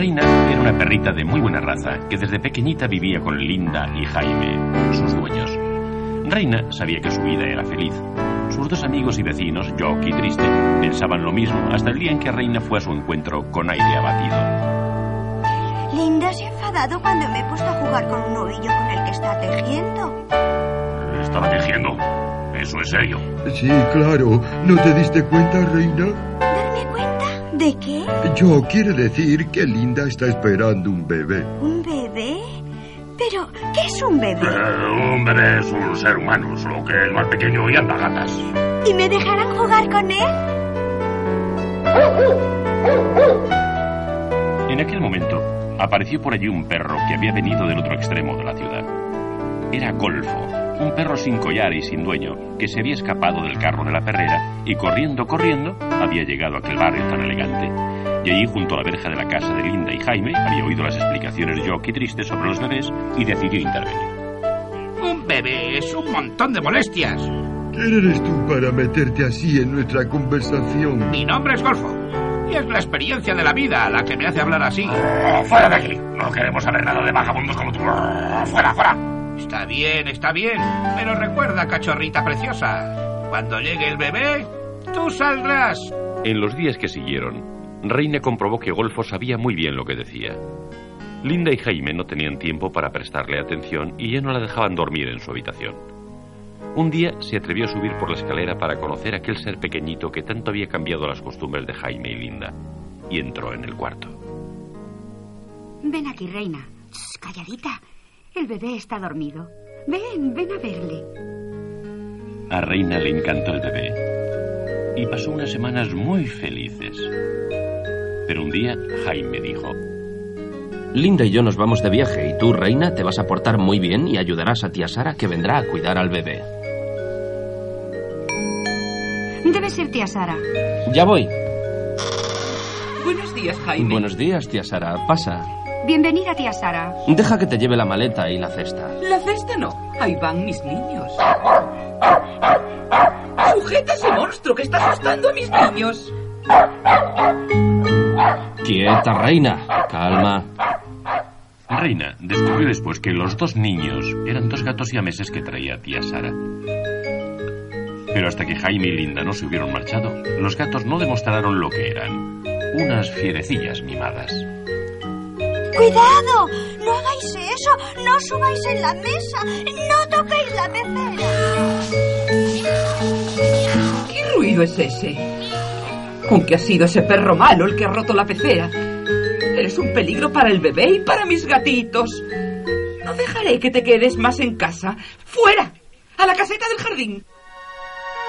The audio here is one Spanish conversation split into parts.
Reina era una perrita de muy buena raza que desde pequeñita vivía con Linda y Jaime, sus dueños. Reina sabía que su vida era feliz. Sus dos amigos y vecinos, Jock y Triste, pensaban lo mismo hasta el día en que Reina fue a su encuentro con aire abatido. Linda se ha enfadado cuando me he puesto a jugar con un ovillo con el que está tejiendo. ¿Estaba tejiendo? ¿Eso es serio? Sí, claro. ¿No te diste cuenta, reina? ¿De qué? Yo quiere decir que Linda está esperando un bebé. ¿Un bebé? Pero, ¿qué es un bebé? Eh, un bebé es un ser humano, solo que es más pequeño y anda gatas. ¿Y me dejarán jugar con él? En aquel momento, apareció por allí un perro que había venido del otro extremo de la ciudad. Era Golfo, un perro sin collar y sin dueño, que se había escapado del carro de la perrera y corriendo, corriendo, había llegado a aquel barrio tan elegante. Y allí, junto a la verja de la casa de Linda y Jaime, había oído las explicaciones de Jock y Triste sobre los bebés y decidió intervenir. Un bebé es un montón de molestias. ¿Quién eres tú para meterte así en nuestra conversación? Mi nombre es Golfo. Y es la experiencia de la vida la que me hace hablar así. Eh, ¡Fuera de aquí! No queremos saber nada de vagabundos como tú. ¡Fuera, fuera! Está bien, está bien. Pero recuerda, cachorrita preciosa, cuando llegue el bebé, tú saldrás. En los días que siguieron, Reina comprobó que Golfo sabía muy bien lo que decía. Linda y Jaime no tenían tiempo para prestarle atención y ya no la dejaban dormir en su habitación. Un día se atrevió a subir por la escalera para conocer aquel ser pequeñito que tanto había cambiado las costumbres de Jaime y Linda, y entró en el cuarto. Ven aquí, reina. Shh, calladita. El bebé está dormido. Ven, ven a verle. A Reina le encantó el bebé y pasó unas semanas muy felices. Pero un día Jaime dijo, Linda y yo nos vamos de viaje y tú, reina, te vas a portar muy bien y ayudarás a tía Sara que vendrá a cuidar al bebé. Debe ser tía Sara. Ya voy. Buenos días, Jaime. Buenos días, tía Sara. Pasa. Bienvenida, tía Sara. Deja que te lleve la maleta y la cesta. La cesta no. Ahí van mis niños. Sujeta ese monstruo que está asustando a mis niños. Quieta, reina. Calma. Reina descubrió después que los dos niños eran dos gatos siameses que traía tía Sara. Pero hasta que Jaime y Linda no se hubieron marchado, los gatos no demostraron lo que eran. Unas fierecillas mimadas. ¡Cuidado! ¡No hagáis eso! ¡No subáis en la mesa! ¡No toquéis la pecera! ¿Qué ruido es ese? ¿Con qué ha sido ese perro malo el que ha roto la pecera? Eres un peligro para el bebé y para mis gatitos. No dejaré que te quedes más en casa. ¡Fuera! ¡A la caseta del jardín!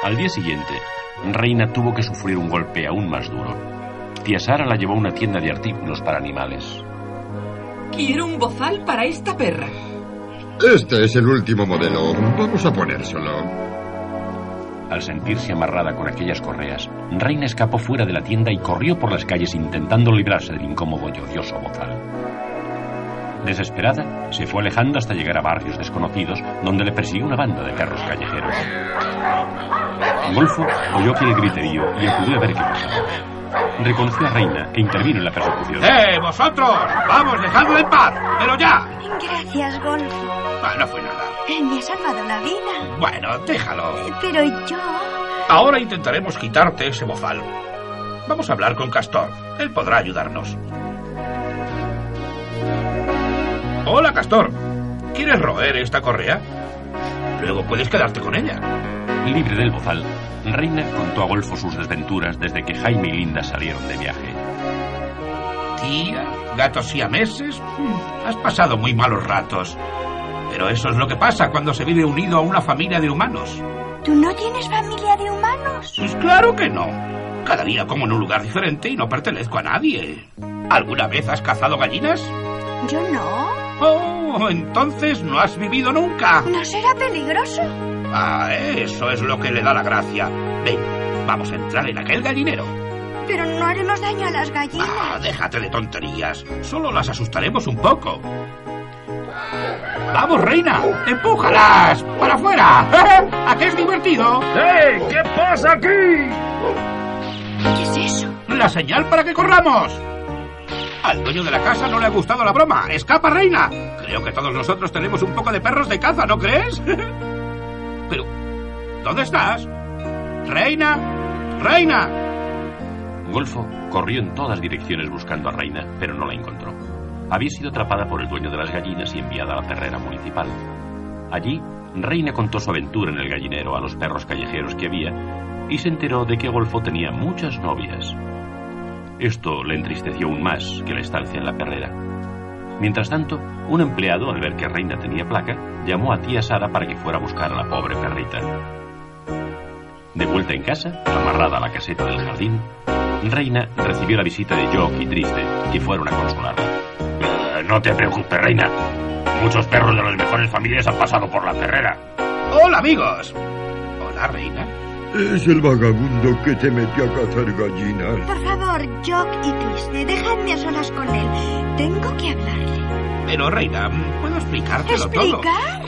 Al día siguiente, Reina tuvo que sufrir un golpe aún más duro. Tía Sara la llevó a una tienda de artículos para animales. Quiero un bozal para esta perra. Este es el último modelo. Vamos a ponérselo. Al sentirse amarrada con aquellas correas, Reina escapó fuera de la tienda y corrió por las calles intentando librarse del incómodo y odioso bozal. Desesperada, se fue alejando hasta llegar a barrios desconocidos donde le persiguió una banda de perros callejeros. Golfo oyó aquel griterío y acudió a ver qué pasaba. Reconoció a Reina e intervino en la persecución. ¡Eh, vosotros! ¡Vamos, dejadlo en paz! ¡Pero ya! Gracias, Golfo. Ah, no fue nada. Me ha salvado la vida. Bueno, déjalo. Pero yo... Ahora intentaremos quitarte ese bozal. Vamos a hablar con Castor. Él podrá ayudarnos. Hola, Castor. ¿Quieres roer esta correa? Luego puedes quedarte con ella. Libre del bozal, Reina contó a Golfo sus desventuras desde que Jaime y Linda salieron de viaje. Tía, gatos siameses, mm, has pasado muy malos ratos. Pero eso es lo que pasa cuando se vive unido a una familia de humanos. ¿Tú no tienes familia de humanos? Pues claro que no. Cada día como en un lugar diferente y no pertenezco a nadie. ¿Alguna vez has cazado gallinas? Yo no. Oh, entonces no has vivido nunca. ¿No será peligroso? Ah, eso es lo que le da la gracia. Ven, vamos a entrar en aquel gallinero. Pero no haremos daño a las gallinas. Ah, déjate de tonterías. Solo las asustaremos un poco. ¡Vamos, reina! ¡Empújalas! ¡Para afuera! ¿A qué es divertido? ¡Eh! ¿Qué pasa aquí? ¿Qué es eso? La señal para que corramos. Al dueño de la casa no le ha gustado la broma. ¡Escapa, reina! Creo que todos nosotros tenemos un poco de perros de caza, ¿no crees? Pero, ¿dónde estás? ¡Reina! ¡Reina! Golfo corrió en todas direcciones buscando a Reina, pero no la encontró. Había sido atrapada por el dueño de las gallinas y enviada a la perrera municipal. Allí, Reina contó su aventura en el gallinero a los perros callejeros que había y se enteró de que Golfo tenía muchas novias. Esto le entristeció aún más que la estancia en la perrera. Mientras tanto, un empleado, al ver que Reina tenía placa, llamó a tía Sara para que fuera a buscar a la pobre perrita. De vuelta en casa, amarrada a la caseta del jardín, Reina recibió la visita de Jock y Triste, que fueron a consolarla. Eh, no te preocupes, reina. Muchos perros de las mejores familias han pasado por la perrera. ¡Hola, amigos! Hola, reina. Es el vagabundo que te metió a cazar gallinas. Por favor, Jock y Triste, dejadme a solas con él. Tengo que hablarle. Pero, reina, ¿puedo explicártelo todo? ¿Explicar?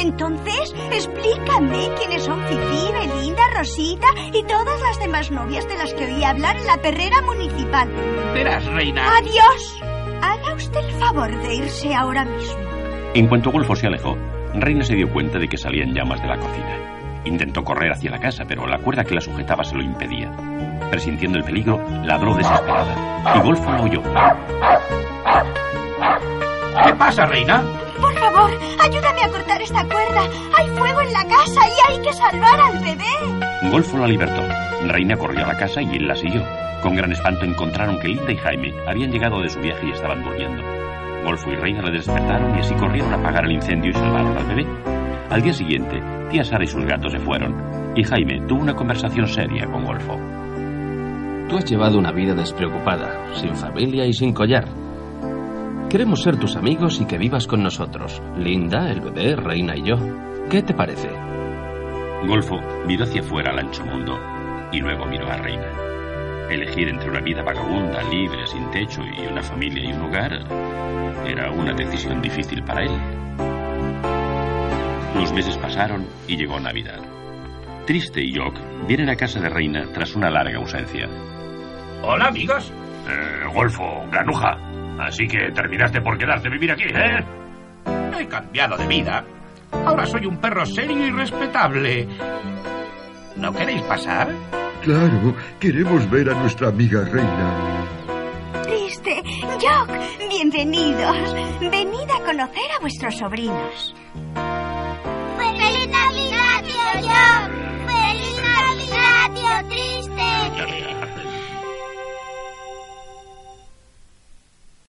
Entonces, explícame quiénes son Fifi, Belinda, Rosita y todas las demás novias de las que oí hablar en la perrera municipal. Verás, reina. ¡Adiós! Haga usted el favor de irse ahora mismo. En cuanto Golfo se alejó, Reina se dio cuenta de que salían llamas de la cocina. Intentó correr hacia la casa, pero la cuerda que la sujetaba se lo impedía. Presintiendo el peligro, ladró desesperada. Y Golfo la oyó. ¿Qué pasa, reina? Por favor, ayúdame a cortar esta cuerda. Hay fuego en la casa y hay que salvar al bebé. Golfo la libertó. Reina corrió a la casa y él la siguió. Con gran espanto encontraron que Linda y Jaime habían llegado de su viaje y estaban durmiendo. Golfo y Reina le despertaron y así corrieron a apagar el incendio y salvaron al bebé. Al día siguiente, tía Sara y sus gatos se fueron, y Jaime tuvo una conversación seria con Golfo. Tú has llevado una vida despreocupada, sin familia y sin collar. Queremos ser tus amigos y que vivas con nosotros. Linda, el bebé, Reina y yo. ¿Qué te parece? Golfo miró hacia afuera al ancho mundo y luego miró a Reina. Elegir entre una vida vagabunda, libre, sin techo y una familia y un hogar era una decisión difícil para él. Los meses pasaron y llegó Navidad. Triste y Jock vienen a casa de Reina tras una larga ausencia. Hola, amigos. Eh, Golfo, granuja. Así que terminaste por quedarte a vivir aquí, ¿eh? He cambiado de vida. Ahora soy un perro serio y respetable. ¿No queréis pasar? Claro, queremos ver a nuestra amiga reina. Triste, Jock, bienvenidos. Venid a conocer a vuestros sobrinos. triste.